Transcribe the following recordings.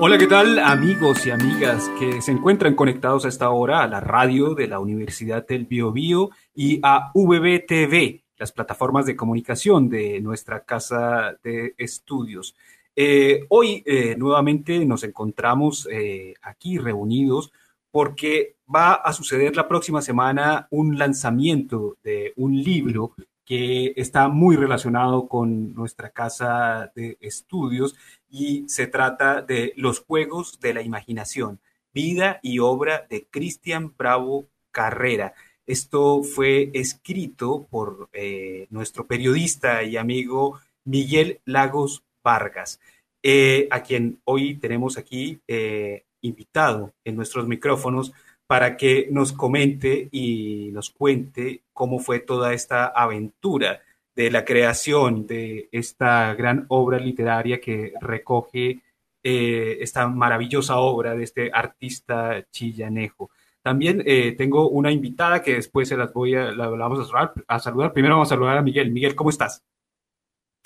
Hola, ¿qué tal amigos y amigas que se encuentran conectados a esta hora a la radio de la Universidad del Biobío y a VBTV, las plataformas de comunicación de nuestra casa de estudios? Eh, hoy eh, nuevamente nos encontramos eh, aquí reunidos porque va a suceder la próxima semana un lanzamiento de un libro que está muy relacionado con nuestra casa de estudios y se trata de Los Juegos de la Imaginación, vida y obra de Cristian Bravo Carrera. Esto fue escrito por eh, nuestro periodista y amigo Miguel Lagos Vargas, eh, a quien hoy tenemos aquí eh, invitado en nuestros micrófonos para que nos comente y nos cuente cómo fue toda esta aventura de la creación de esta gran obra literaria que recoge eh, esta maravillosa obra de este artista chillanejo. También eh, tengo una invitada que después se las voy a, la, vamos a saludar, a saludar. Primero vamos a saludar a Miguel. Miguel, ¿cómo estás?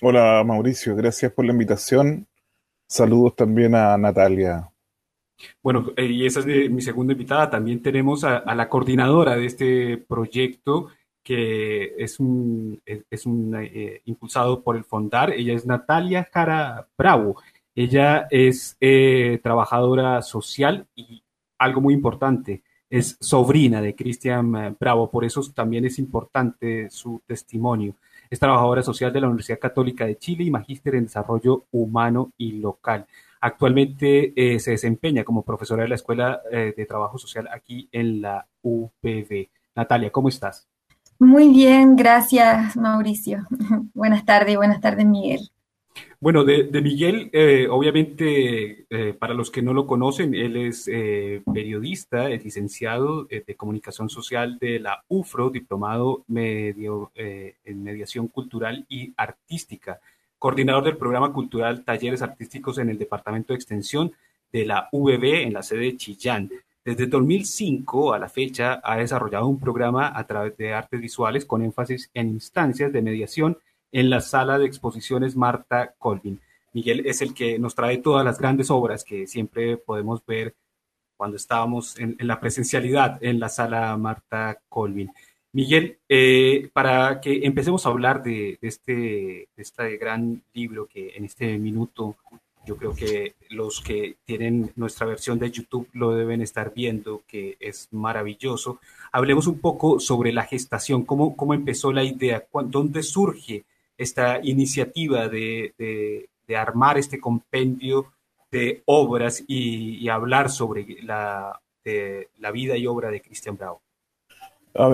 Hola Mauricio, gracias por la invitación. Saludos también a Natalia. Bueno, eh, y esa es mi segunda invitada. También tenemos a, la coordinadora de este proyecto, que es un, es, un eh, impulsado por el Fondar. Ella es Natalia Jara Bravo. Ella es eh, trabajadora social y algo muy importante, es sobrina de Cristian Bravo, por eso también es importante su testimonio. Es trabajadora social de la Universidad Católica de Chile y magíster en desarrollo humano y local. Actualmente eh, se desempeña como profesora de la Escuela eh, de Trabajo Social aquí en la UPV. Natalia, ¿cómo estás? Muy bien, gracias Mauricio. buenas tardes, buenas tardes Miguel. Bueno, de, Miguel, eh, obviamente, para los que no lo conocen, él es periodista, es licenciado de comunicación social de la UFRO, diplomado medio, en mediación cultural y artística coordinador del programa cultural Talleres Artísticos en el Departamento de Extensión de la VB en la sede de Chillán. Desde 2005 a la fecha ha desarrollado un programa a través de artes visuales con énfasis en instancias de mediación en la sala de exposiciones Marta Colvin. Miguel es el que nos trae todas las grandes obras que siempre podemos ver cuando estábamos en, la presencialidad en la sala Marta Colvin. Miguel, eh, para que empecemos a hablar de, este, este gran libro que en este minuto yo creo que los que tienen nuestra versión de YouTube lo deben estar viendo, que es maravilloso. Hablemos un poco sobre la gestación, cómo, cómo empezó la idea, dónde surge esta iniciativa de, armar este compendio de obras y, hablar sobre la, la vida y obra de Cristian Bravo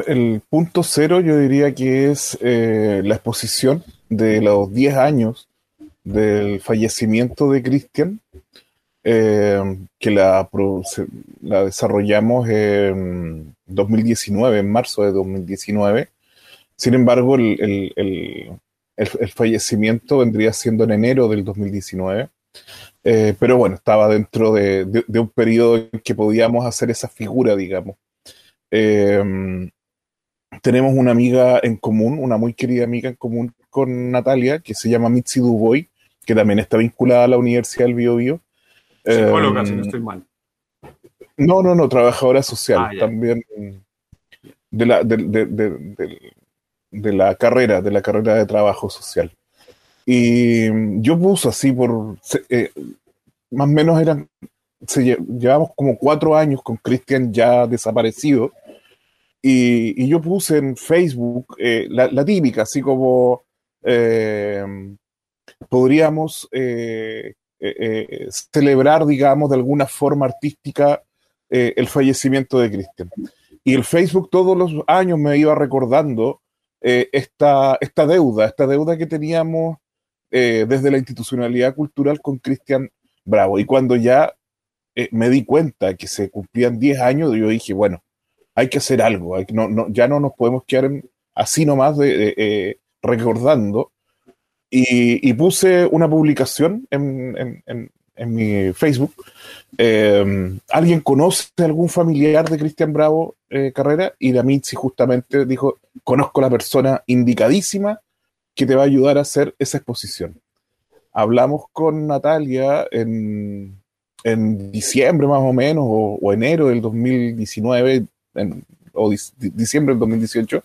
el punto cero yo diría que es eh, la exposición de los 10 años del fallecimiento de Cristian, eh, que la, la, desarrollamos en 2019, en marzo de 2019. Sin embargo, el, fallecimiento vendría siendo en enero del 2019. Eh, pero bueno, estaba dentro de, de, un periodo en que podíamos hacer esa figura, digamos. Em, tenemos una amiga en común, una muy querida amiga en común con Natalia, que se llama Mitzi Duboy, que también está vinculada a la Universidad del Bio Bio. Psicóloga, si no em, estoy mal. No, no, no, trabajadora social, ah, también de la, de, la carrera, de la carrera de trabajo social. Y yo puse así por, eh, más o menos eran llevamos como cuatro años con Cristian ya desaparecido. Y, yo puse en Facebook eh, la, típica, así como eh, podríamos eh, celebrar, digamos, de alguna forma artística el fallecimiento de Cristian. Y el Facebook todos los años me iba recordando esta, esta deuda, esta deuda que teníamos desde la institucionalidad cultural con Cristian Bravo. Y cuando ya me di cuenta que se cumplían 10 años, yo dije, bueno, hay que hacer algo, ya no nos podemos quedar así nomás de, eh, recordando. Y, puse una publicación en, mi Facebook. Em, ¿Alguien conoce algún familiar de Cristian Bravo eh, Carrera? Y la justamente dijo, conozco la persona indicadísima que te va a ayudar a hacer esa exposición. Hablamos con Natalia en diciembre más o menos, o, enero del 2019, o diciembre del 2018,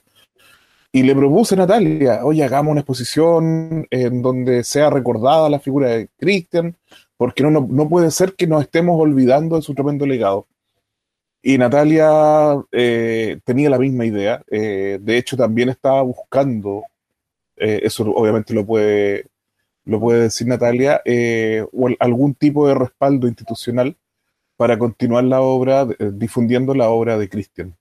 y le propuse a Natalia, oye, hagamos una exposición en donde sea recordada la figura de Christian, porque no, no, puede ser que nos estemos olvidando de su tremendo legado. Y Natalia eh, tenía la misma idea, eh, de hecho también estaba buscando, eh, eso obviamente lo puede lo puede decir Natalia, eh, o algún tipo de respaldo institucional para continuar la obra, eh, difundiendo la obra de Cristian.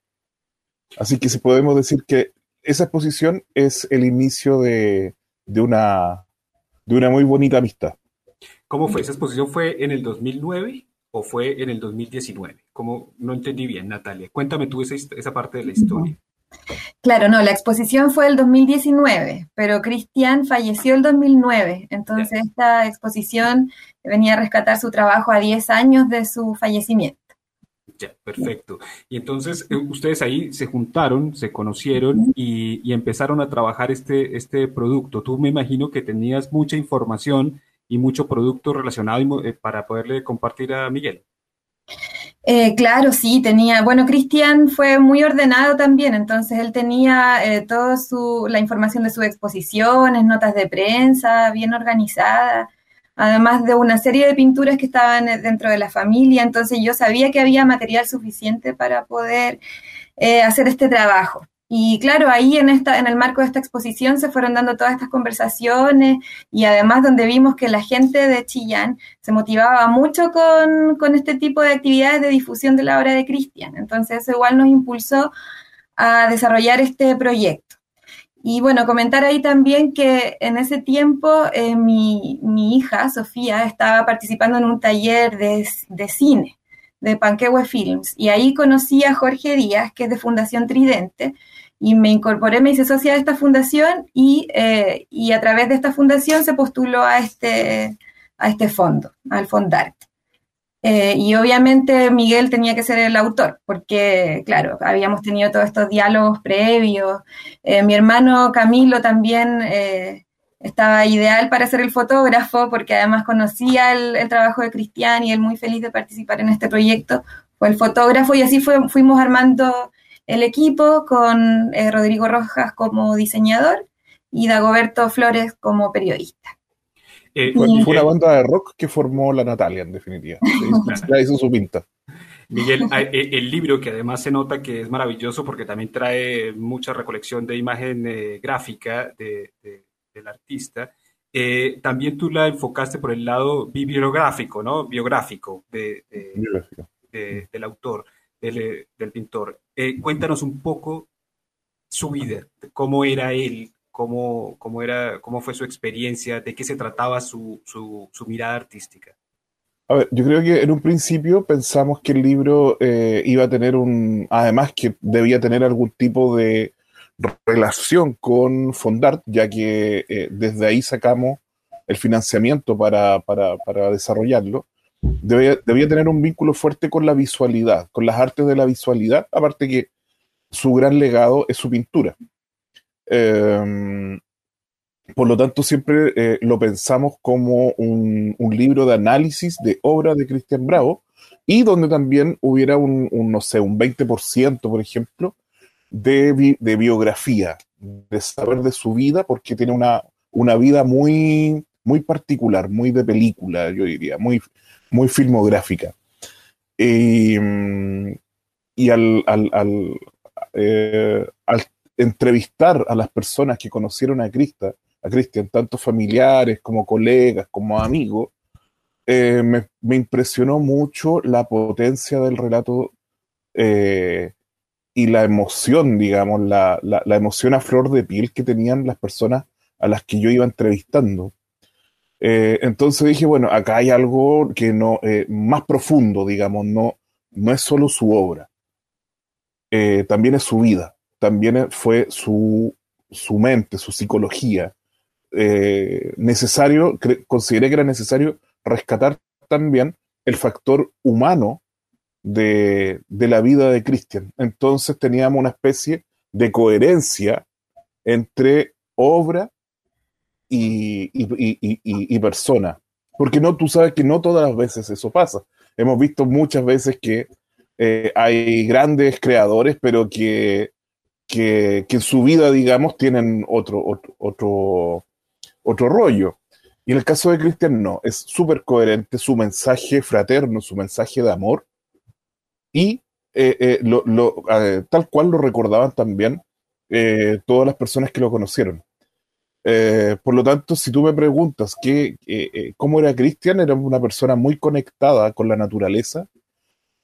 Así que si podemos decir que esa exposición es el inicio de, una, de una muy bonita amistad. ¿Cómo fue? ¿Esa exposición fue en el 2009 o fue en el 2019? ¿Cómo? No entendí bien, Natalia. Cuéntame tú esa, esa parte de la historia. Claro, no, la exposición fue el 2019, pero Cristian falleció el 2009, entonces esta exposición venía a rescatar su trabajo a 10 años de su fallecimiento. Ya, perfecto. Y entonces eh, ustedes ahí se juntaron, se conocieron y, empezaron a trabajar este, este producto. Tú me imagino que tenías mucha información y mucho producto relacionado eh, para poderle compartir a Miguel. Eh, claro, sí, tenía, bueno, Cristian fue muy ordenado también, entonces él tenía eh, toda la información de sus exposiciones, notas de prensa, bien organizada, además de una serie de pinturas que estaban eh, dentro de la familia, entonces yo sabía que había material suficiente para poder hacer este trabajo. Y claro, ahí en, esta, en el marco de esta exposición se fueron dando todas estas conversaciones y además donde vimos que la gente de Chillán se motivaba mucho con, este tipo de actividades de difusión de la obra de Cristian. Entonces eso igual nos impulsó a desarrollar este proyecto. Y bueno, comentar ahí también que en ese tiempo eh, mi, hija, Sofía, estaba participando en un taller de, de cine de Panquehue Films y ahí conocí a Jorge Díaz, que es de Fundación Tridente, y me incorporé, me hice socia de esta fundación y, eh, y, a través de esta fundación se postuló a este, a este fondo, al Fondart. Eh, y obviamente Miguel tenía que ser el autor, porque, claro, habíamos tenido todos estos diálogos previos. Eh, mi hermano Camilo también estaba ideal para ser el fotógrafo, porque además conocía el, el, trabajo de Cristian y él muy feliz de participar en este proyecto. Fue el fotógrafo y así fue, fuimos armando el equipo con eh, Rodrigo Rojas como diseñador y Dagoberto Flores como periodista. Eh, fue, una banda de rock que formó la Natalia, en definitiva. Ya hizo su pinta. Miguel, eh, el libro que además se nota que es maravilloso porque también trae mucha recolección de imagen gráfica del artista. también tú la enfocaste por el lado bibliográfico, ¿no? Biográfico, de, del autor. Eh, del, pintor. Eh, cuéntanos un poco su vida, cómo era él, cómo, cómo, era, cómo fue su experiencia, de qué se trataba su, su, mirada artística. A ver, yo creo que en un principio pensamos que el libro eh, iba a tener un, además que debía tener algún tipo de relación con Fondart, ya que desde ahí sacamos el financiamiento para, para, para desarrollarlo debía, tener un vínculo fuerte con la visualidad, con las artes de la visualidad, aparte que su gran legado es su pintura. Em, por lo tanto, siempre eh, lo pensamos como un, libro de análisis de obra de Cristian Bravo y donde también hubiera un, no sé, un 20%, por ejemplo, de, de, biografía, de saber de su vida, porque tiene una, una vida muy, muy particular, muy de película, yo diría, muy, muy filmográfica. y al, eh, al, entrevistar a las personas que conocieron a Cristian, a Cristian, tanto familiares como colegas, como amigos, eh, me, impresionó mucho la potencia del relato eh, y la emoción, digamos, la, la, emoción a flor de piel que tenían las personas a las que yo iba entrevistando. Eh, entonces dije, bueno, acá hay algo que no, eh, más profundo, digamos, no, no es solo su obra, eh, también es su vida, también fue su, su mente, su psicología. necesario, consideré que era necesario rescatar también el factor humano de, de la vida de Christian. Entonces teníamos una especie de coherencia entre obra y, y, persona. Porque no, tú sabes que no todas las veces eso pasa. hemos visto muchas veces que eh, hay grandes creadores, pero que, que, en su vida, digamos, tienen otro, otro, otro, rollo. Y en el caso de Cristian, no, es súper coherente su mensaje fraterno, su mensaje de amor, y eh, eh, lo, tal cual lo recordaban también todas las personas que lo conocieron. Por lo tanto, si tú me preguntas que, cómo era Cristian, era una persona muy conectada con la naturaleza,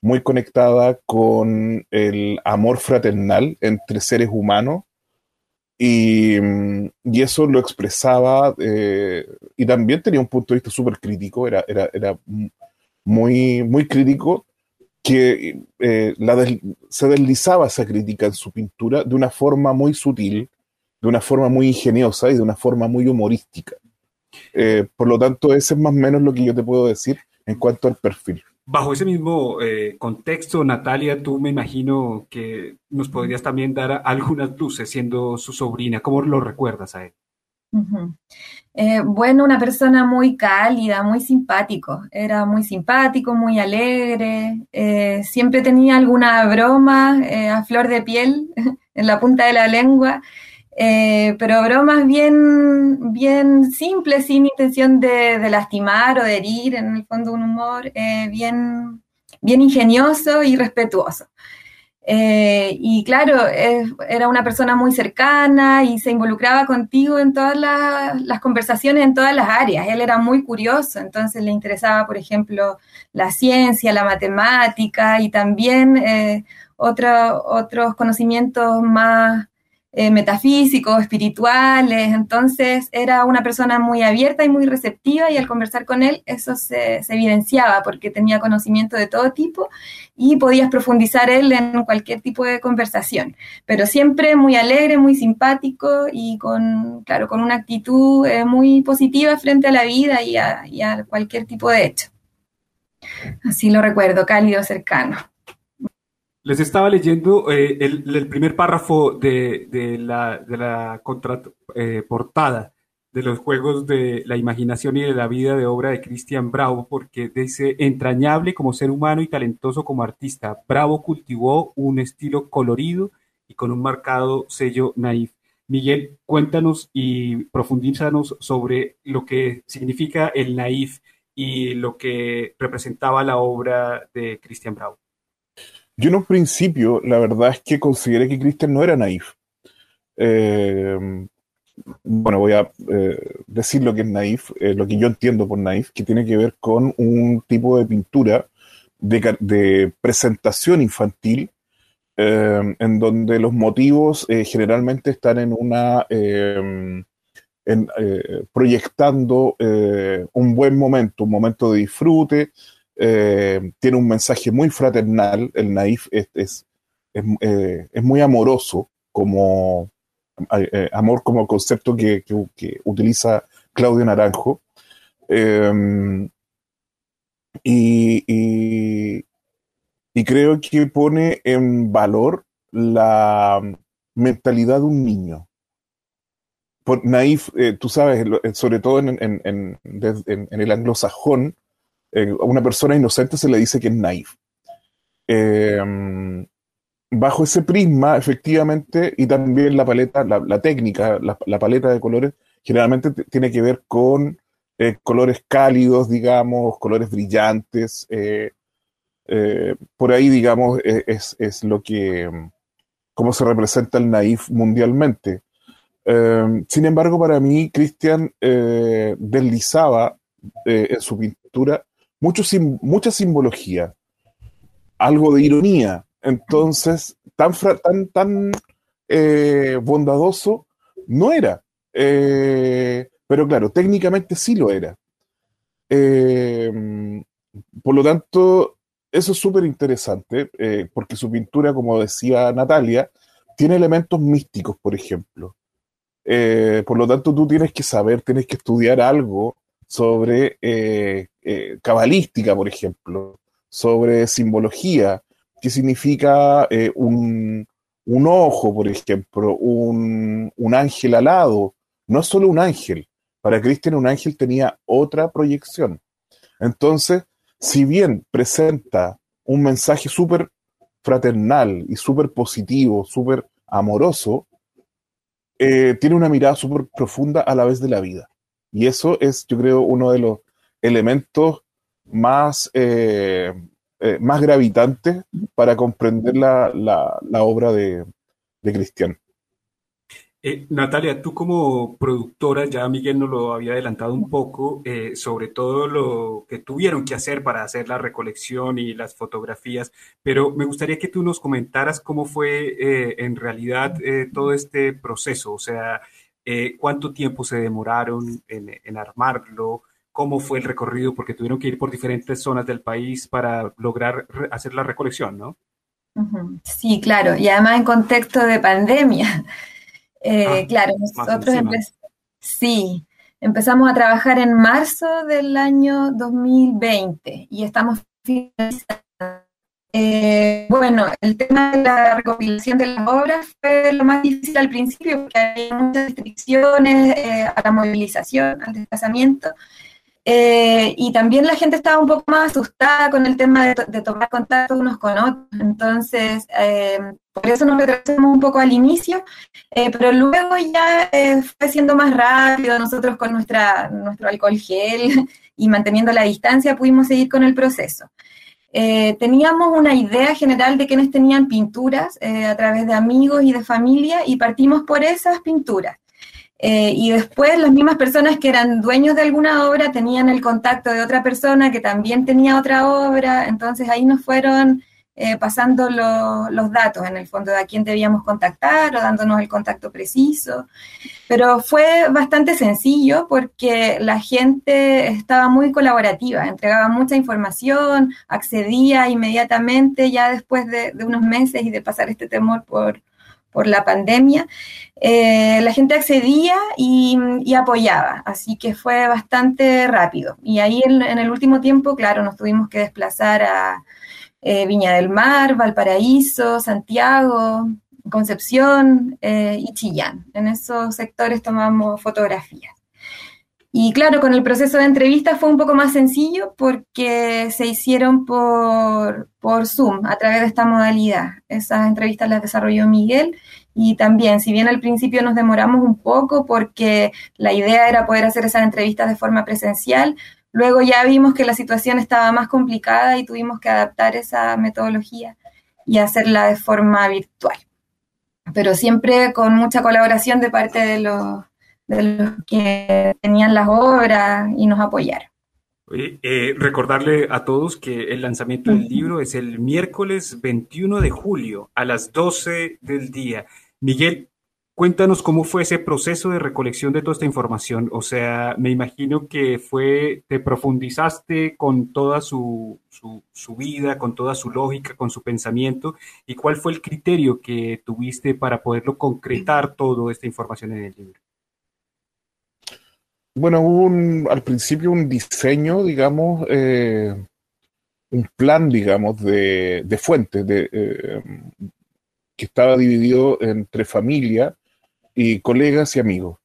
muy conectada con el amor fraternal entre seres humanos y, y eso lo expresaba eh, y también tenía un punto de vista súper crítico, era, era, era, muy, muy crítico que eh, la se deslizaba esa crítica en su pintura de una forma muy sutil, de una forma muy ingeniosa y de una forma muy humorística. Eh, por lo tanto, ese es más o menos lo que yo te puedo decir en cuanto al perfil. Bajo ese mismo eh, contexto, Natalia, tú me imagino que nos podrías también dar algunas luces siendo su sobrina. ¿Cómo lo recuerdas a él? Eh, bueno, una persona muy cálida, muy simpático. Era muy simpático, muy alegre. Eh, siempre tenía alguna broma a flor de piel en la punta de la lengua. Eh, pero bromas bien, bien simples, sin intención de, lastimar o de herir, en el fondo un humor eh, bien, bien ingenioso y respetuoso. Eh, y claro, era una persona muy cercana y se involucraba contigo en todas las, conversaciones, en todas las áreas. Él era muy curioso, entonces le interesaba, por ejemplo, la ciencia, la matemática y también otros conocimientos más eh, metafísicos, espirituales, entonces era una persona muy abierta y muy receptiva y al conversar con él eso se, evidenciaba porque tenía conocimiento de todo tipo y podías profundizar él en cualquier tipo de conversación, pero siempre muy alegre, muy simpático y con, claro, con una actitud eh, muy positiva frente a la vida y a cualquier tipo de hecho. Así lo recuerdo, cálido, cercano. Les estaba leyendo eh, el, primer párrafo de, la, eh, portada de los Juegos de la Imaginación y de la Vida de obra de Cristian Bravo, porque dice, entrañable como ser humano y talentoso como artista, Bravo cultivó un estilo colorido y con un marcado sello naif. Miguel, cuéntanos y profundízanos sobre lo que significa el naif y lo que representaba la obra de Cristian Bravo. Yo en un principio, la verdad es que consideré que Christian no era naif. Eh, bueno, voy a eh, decir lo que es naif, eh, lo que yo entiendo por naif, que tiene que ver con un tipo de pintura de, presentación infantil, en donde los motivos generalmente están en una proyectando un buen momento, un momento de disfrute, eh, tiene un mensaje muy fraternal, el naif es, es, eh, muy amoroso, como eh, amor como concepto que, utiliza Claudio Naranjo. Y, y, creo que pone en valor la mentalidad de un niño. Por naif, tú sabes, sobre todo en, en el anglosajón, eh, a una persona inocente se le dice que es naif. Em, bajo ese prisma, efectivamente, y también la paleta, la, técnica, la, paleta de colores, generalmente tiene que ver con eh, colores cálidos, digamos, colores brillantes. Eh, por ahí, digamos, e, es, lo que, cómo se representa el naif mundialmente. Em, sin embargo, para mí, Christian deslizaba en su pintura mucho, mucha simbología, algo de ironía. Entonces, tan, tan, tan eh, bondadoso no era. Eh, pero claro, técnicamente sí lo era. Eh, por lo tanto, eso es súper interesante, porque su pintura, como decía Natalia, tiene elementos místicos, por ejemplo. por lo tanto, tú tienes que saber, tienes que estudiar algo sobre eh, cabalística, por ejemplo, sobre simbología, qué significa eh, un, ojo, por ejemplo, un, ángel alado. No es solo un ángel. Para Cristian un ángel tenía otra proyección. Entonces, si bien presenta un mensaje súper fraternal y súper positivo, súper amoroso, eh, tiene una mirada súper profunda a la vez de la vida. Y eso es, yo creo, uno de los elementos más, eh, eh, más gravitantes para comprender la, obra de, de Cristian. Eh, Natalia, tú como productora, ya Miguel nos lo había adelantado un poco, sobre todo lo que tuvieron que hacer para hacer la recolección y las fotografías, pero me gustaría que tú nos comentaras cómo fue en realidad todo este proceso, o sea, cuánto tiempo se demoraron en, armarlo, cómo fue el recorrido, porque tuvieron que ir por diferentes zonas del país para lograr hacer la recolección, ¿no? Sí, claro, y además en contexto de pandemia. Eh, ah, claro, nosotros sí, empezamos a trabajar en marzo del año 2020 y estamos finalizando. Eh, bueno, el tema de la recopilación de las obras fue lo más difícil al principio porque había muchas restricciones eh, a la movilización, al desplazamiento. Eh, y también la gente estaba un poco más asustada con el tema de, tomar contacto unos con otros. Entonces, eh, por eso nos retrasamos un poco al inicio, eh, pero luego ya fue siendo más rápido. Nosotros con nuestra, nuestro alcohol gel y manteniendo la distancia pudimos seguir con el proceso. teníamos una idea general de quienes tenían pinturas a través de amigos y de familia y partimos por esas pinturas. Eh, y después las mismas personas que eran dueños de alguna obra tenían el contacto de otra persona que también tenía otra obra, entonces ahí nos fueron eh, pasando los datos en el fondo de a quién debíamos contactar o dándonos el contacto preciso. Pero fue bastante sencillo porque la gente estaba muy colaborativa, entregaba mucha información, accedía inmediatamente ya después de unos meses y de pasar este temor por, por la pandemia, eh, la gente accedía y, apoyaba, así que fue bastante rápido. Y ahí en, el último tiempo, claro, nos tuvimos que desplazar a eh, Viña del Mar, Valparaíso, Santiago, Concepción eh, y Chillán. En esos sectores tomamos fotografías. Y claro, con el proceso de entrevista fue un poco más sencillo porque se hicieron por, por Zoom a través de esta modalidad. Esas entrevistas las desarrolló Miguel y también, si bien al principio nos demoramos un poco porque la idea era poder hacer esas entrevistas de forma presencial, luego ya vimos que la situación estaba más complicada y tuvimos que adaptar esa metodología y hacerla de forma virtual. Pero siempre con mucha colaboración de parte de los que tenían las obras y nos apoyaron. Eh, recordarle a todos que el lanzamiento del libro es el miércoles 21 de julio a las 12 del día. Miguel, cuéntanos cómo fue ese proceso de recolección de toda esta información. O sea, me imagino que fue, te profundizaste con toda su, su, su vida, con toda su lógica, con su pensamiento. ¿Y cuál fue el criterio que tuviste para poderlo concretar toda esta información en el libro? Bueno, hubo al principio un diseño, digamos, eh, un plan, digamos, de, fuentes, eh, que estaba dividido entre familia y colegas y amigos.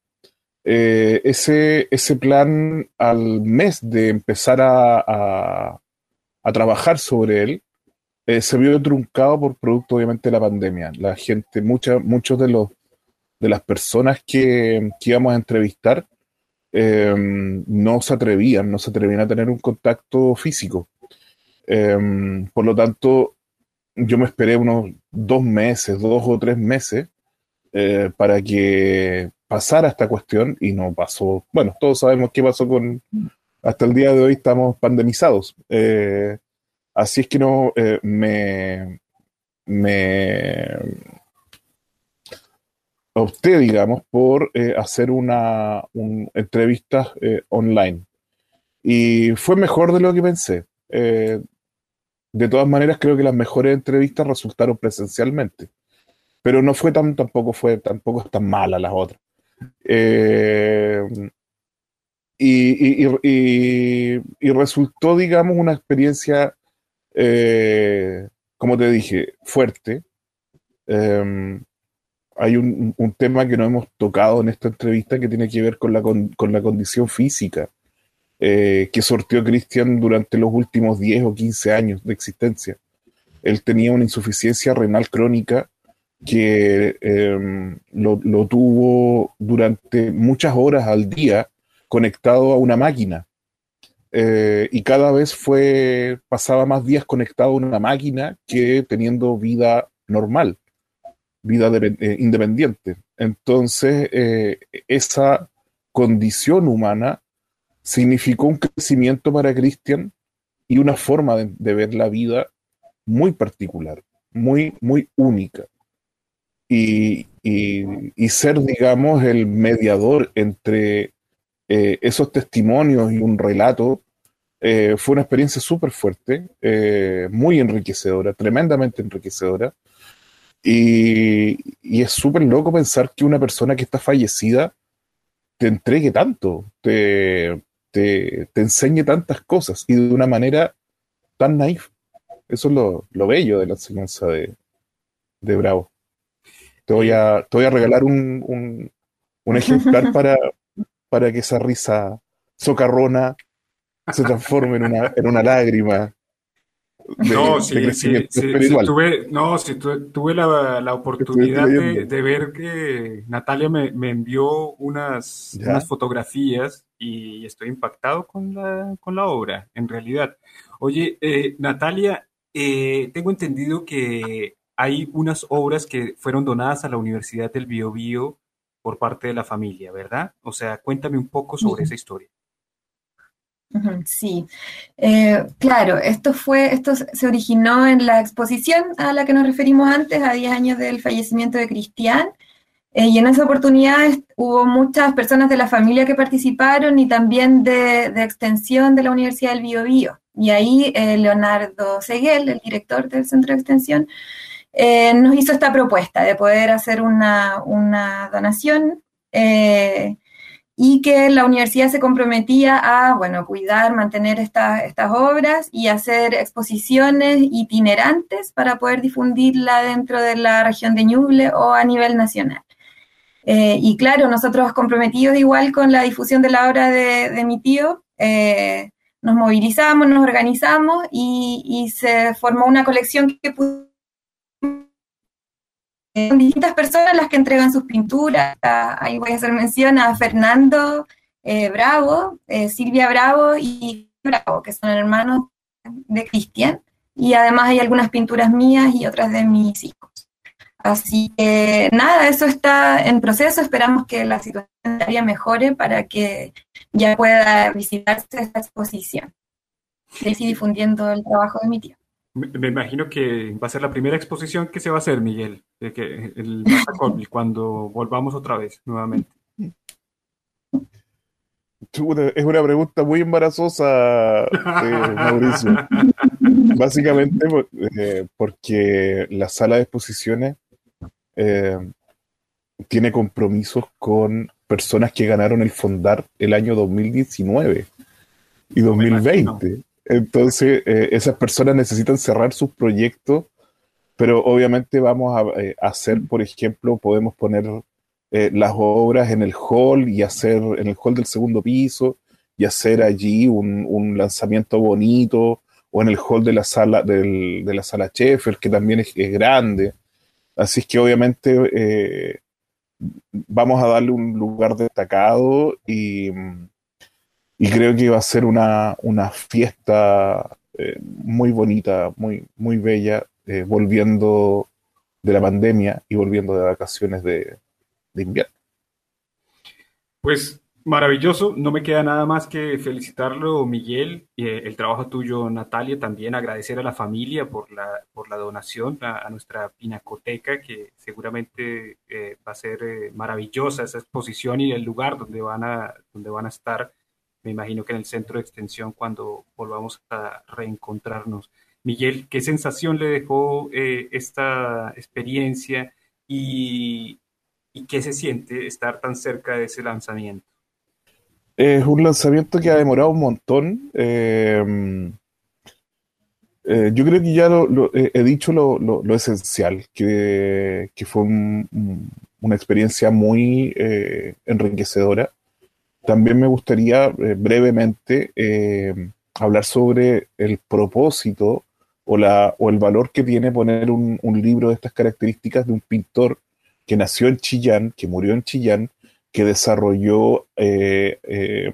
Eh, ese, ese plan, al mes de empezar a, a, trabajar sobre él, se vio truncado por producto, obviamente, de la pandemia. La gente, mucha, muchos de los de las personas que, que íbamos a entrevistar Em, no se atrevían, no se atrevían a tener un contacto físico. Em, por lo tanto, yo me esperé unos dos meses, dos o tres meses, eh, para que pasara esta cuestión y no pasó. Bueno, todos sabemos qué pasó con... Hasta el día de hoy estamos pandemizados. Eh, así es que no eh, me, opté, digamos, por eh, hacer una entrevista eh, online. Y fue mejor de lo que pensé. Eh, de todas maneras, creo que las mejores entrevistas resultaron presencialmente. Pero no fue tan, tampoco fue, tampoco tan mala las otras. Y, resultó, digamos, una experiencia, como te dije, fuerte hay un, tema que no hemos tocado en esta entrevista que tiene que ver con la, con la condición física. eh, que sortió Cristian durante los últimos 10 o 15 años de existencia. Él tenía una insuficiencia renal crónica que em, lo, tuvo durante muchas horas al día conectado a una máquina. Eh, y cada vez fue, pasaba más días conectado a una máquina que teniendo vida normal, vida eh, independiente. Entonces, eh, esa condición humana significó un crecimiento para Cristian y una forma de, ver la vida muy particular, muy, muy única. Y, ser, digamos, el mediador entre esos testimonios y un relato eh, fue una experiencia súper fuerte, eh, muy enriquecedora, tremendamente enriquecedora. Y, es súper loco pensar que una persona que está fallecida te entregue tanto, te, te, enseñe tantas cosas y de una manera tan naif. Eso es lo, bello de la enseñanza de, Bravo. Te voy a, te voy a regalar un, un, ejemplar para, para que esa risa socarrona se transforma en una, en una lágrima. No, sí, sí, tuve, no, sí, tuve, la, la oportunidad de, ver que Natalia me, me envió unas, unas, fotografías y estoy impactado con la, con la obra, en realidad. Oye, eh, Natalia, eh, tengo entendido que hay unas obras que fueron donadas a la Universidad del Biobío por parte de la familia, ¿verdad? O sea, cuéntame un poco sobre esa historia. Sí, eh, claro, esto fue, esto se originó en la exposición a la que nos referimos antes, a 10 años del fallecimiento de Cristian, eh, y en esa oportunidad hubo muchas personas de la familia que participaron y también de, extensión de la Universidad del Biobío. Y ahí eh, Leonardo Seguel, el director del Centro de Extensión, nos hizo esta propuesta de poder hacer una, una donación y que la universidad se comprometía a, bueno, cuidar, mantener estas obras y hacer exposiciones itinerantes para poder difundirla dentro de la región de Ñuble o a nivel nacional. Eh, y claro, nosotros comprometidos igual con la difusión de la obra de, mi tío, eh, nos movilizamos, nos organizamos y, y, se formó una colección que son distintas personas las que entregan sus pinturas. Ahí voy a hacer mención a Fernando eh, Bravo, eh, Silvia Bravo y Bravo, que son hermanos de Cristian. Y además hay algunas pinturas mías y otras de mis hijos. Así que nada, eso está en proceso. Esperamos que la situación mejore para que ya pueda visitarse esta exposición. Y difundiendo el trabajo de mi tío. Me, imagino que va a ser la primera exposición que se va a hacer, Miguel, de que el cuando volvamos otra vez nuevamente. Es una pregunta muy embarazosa, eh, Mauricio. Básicamente eh, porque la sala de exposiciones eh, tiene compromisos con personas que ganaron el Fondar el año 2019 y 2020. Entonces, eh, esas personas necesitan cerrar sus proyectos, pero obviamente vamos a, eh, hacer, por ejemplo, podemos poner eh, las obras en el hall y hacer en el hall del segundo piso y hacer allí un, lanzamiento bonito o en el hall de la sala del, de la sala Sheffield, que también es, es grande. Así que obviamente vamos a darle un lugar destacado y y creo que va a ser una, fiesta eh, muy bonita, muy, muy bella, eh, volviendo de la pandemia y volviendo de vacaciones de, invierno. Pues maravilloso, no me queda nada más que felicitarlo, Miguel, eh, el trabajo tuyo, Natalia, también agradecer a la familia por la, por la donación a, nuestra pinacoteca, que seguramente va a ser maravillosa esa exposición y el lugar donde van a, donde van a estar me imagino que en el centro de extensión cuando volvamos a reencontrarnos. Miguel, ¿qué sensación le dejó eh, esta experiencia y, qué se siente estar tan cerca de ese lanzamiento? Es un lanzamiento que ha demorado un montón. Eh, eh, yo creo que ya lo, he dicho lo, esencial, que, fue una experiencia muy enriquecedora también me gustaría eh, brevemente eh, hablar sobre el propósito o, la, o el valor que tiene poner un, libro de estas características de un pintor que nació en Chillán, que murió en Chillán, que desarrolló eh,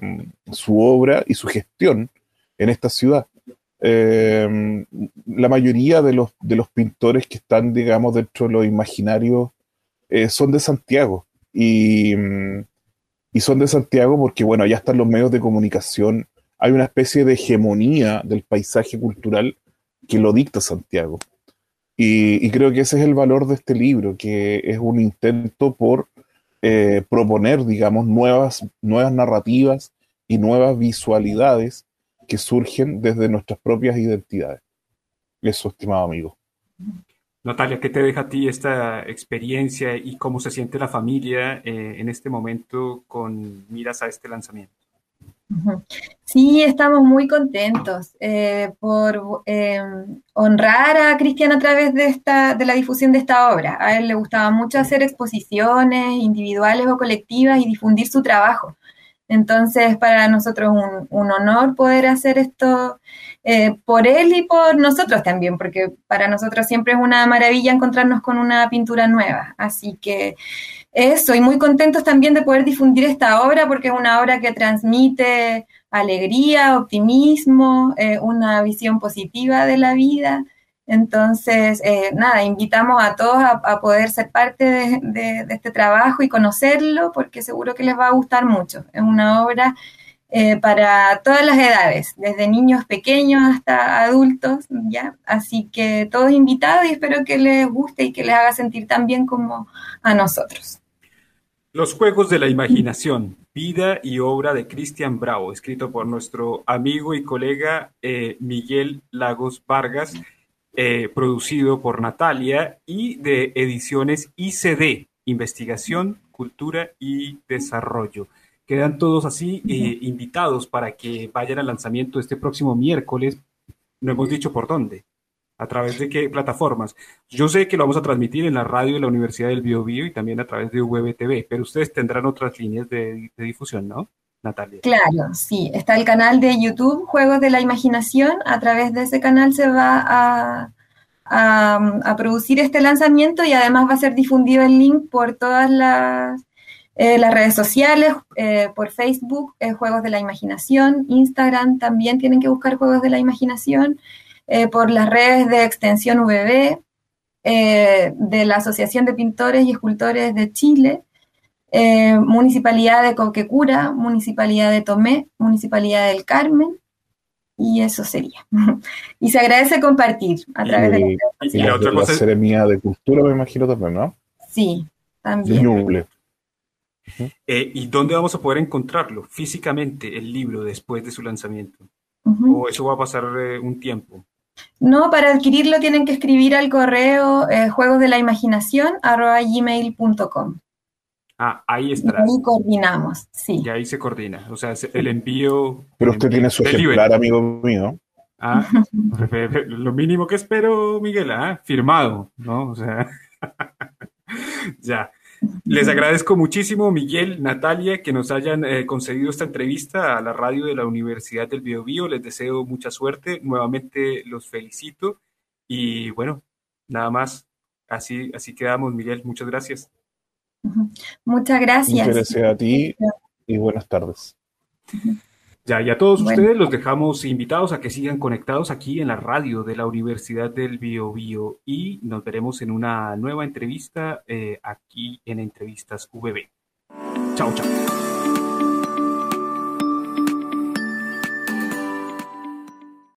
su obra y su gestión en esta ciudad. la mayoría de los, de los pintores que están, digamos, dentro de los imaginarios son de Santiago. Y, mm, y son de Santiago porque, bueno, allá están los medios de comunicación, hay una especie de hegemonía del paisaje cultural que lo dicta Santiago. Y, creo que ese es el valor de este libro, que es un intento por eh, proponer, digamos, nuevas, nuevas narrativas y nuevas visualidades que surgen desde nuestras propias identidades. Eso, estimado amigo. Natalia, ¿qué te deja a ti esta experiencia y cómo se siente la familia eh, en este momento con miras a este lanzamiento? Sí, estamos muy contentos eh, por em, honrar a Cristian a través de, esta, de la difusión de esta obra. A él le gustaba mucho hacer exposiciones individuales o colectivas y difundir su trabajo. Entonces, para nosotros un, un honor poder hacer esto eh, por él y por nosotros también, porque para nosotros siempre es una maravilla encontrarnos con una pintura nueva. Así que eso, y muy contentos también de poder difundir esta obra, porque es una obra que transmite alegría, optimismo, eh, una visión positiva de la vida. Entonces, eh, nada, invitamos a todos a, poder ser parte de, este trabajo y conocerlo, porque seguro que les va a gustar mucho. Es una obra eh, para todas las edades, desde niños pequeños hasta adultos, ¿ya? Así que todos invitados y espero que les guste y que les haga sentir tan bien como a nosotros. Los Juegos de la Imaginación, vida y obra de Cristian Bravo, escrito por nuestro amigo y colega eh, Miguel Lagos Vargas eh, producido por Natalia y de ediciones ICD, Investigación, Cultura y Desarrollo. Quedan todos así eh, invitados para que vayan al lanzamiento este próximo miércoles. No hemos dicho por dónde, a través de qué plataformas. Yo sé que lo vamos a transmitir en la radio de la Universidad del Biobío y también a través de VTV, pero ustedes tendrán otras líneas de difusión, ¿no? Claro, sí. Está el canal de YouTube, Juegos de la Imaginación. A través de ese canal se va a, producir este lanzamiento y además va a ser difundido el link por todas las, eh, redes sociales, eh, por Facebook, eh, Juegos de la Imaginación, Instagram también tienen que buscar Juegos de la Imaginación, por las redes de Extensión VB, de la Asociación de Pintores y Escultores de Chile eh, Municipalidad de Coquecura, Municipalidad de Tomé, Municipalidad del Carmen, y eso sería. y se agradece compartir a través de la, y la otra cosa de cultura, me imagino también, ¿no? Sí, también. Eh, ¿Y dónde vamos a poder encontrarlo físicamente, el libro, después de su lanzamiento? ¿O eso va a pasar eh, un tiempo? No, para adquirirlo tienen que escribir al correo juegos de la imaginación gmail.com. Ah, ahí está. ahí coordinamos, sí. Y ahí se coordina. O sea, el envío. Pero usted tiene su ejemplar, amigo mío. Ah, lo mínimo que espero, Miguel, ¿ah? firmado, ¿no? O sea, ya. Les agradezco muchísimo, Miguel, Natalia, que nos hayan eh, concedido esta entrevista a la radio de la Universidad del Biobío. Les deseo mucha suerte. Nuevamente los felicito. Y bueno, nada más. Así, así quedamos, Miguel. Muchas gracias. Muchas gracias. Muchas gracias a ti y buenas tardes. Ya, y a todos ustedes los dejamos invitados a que sigan conectados aquí en la radio de la Universidad del Bio, Bio y nos veremos en una nueva entrevista eh, aquí en Entrevistas VB. Chao, chao.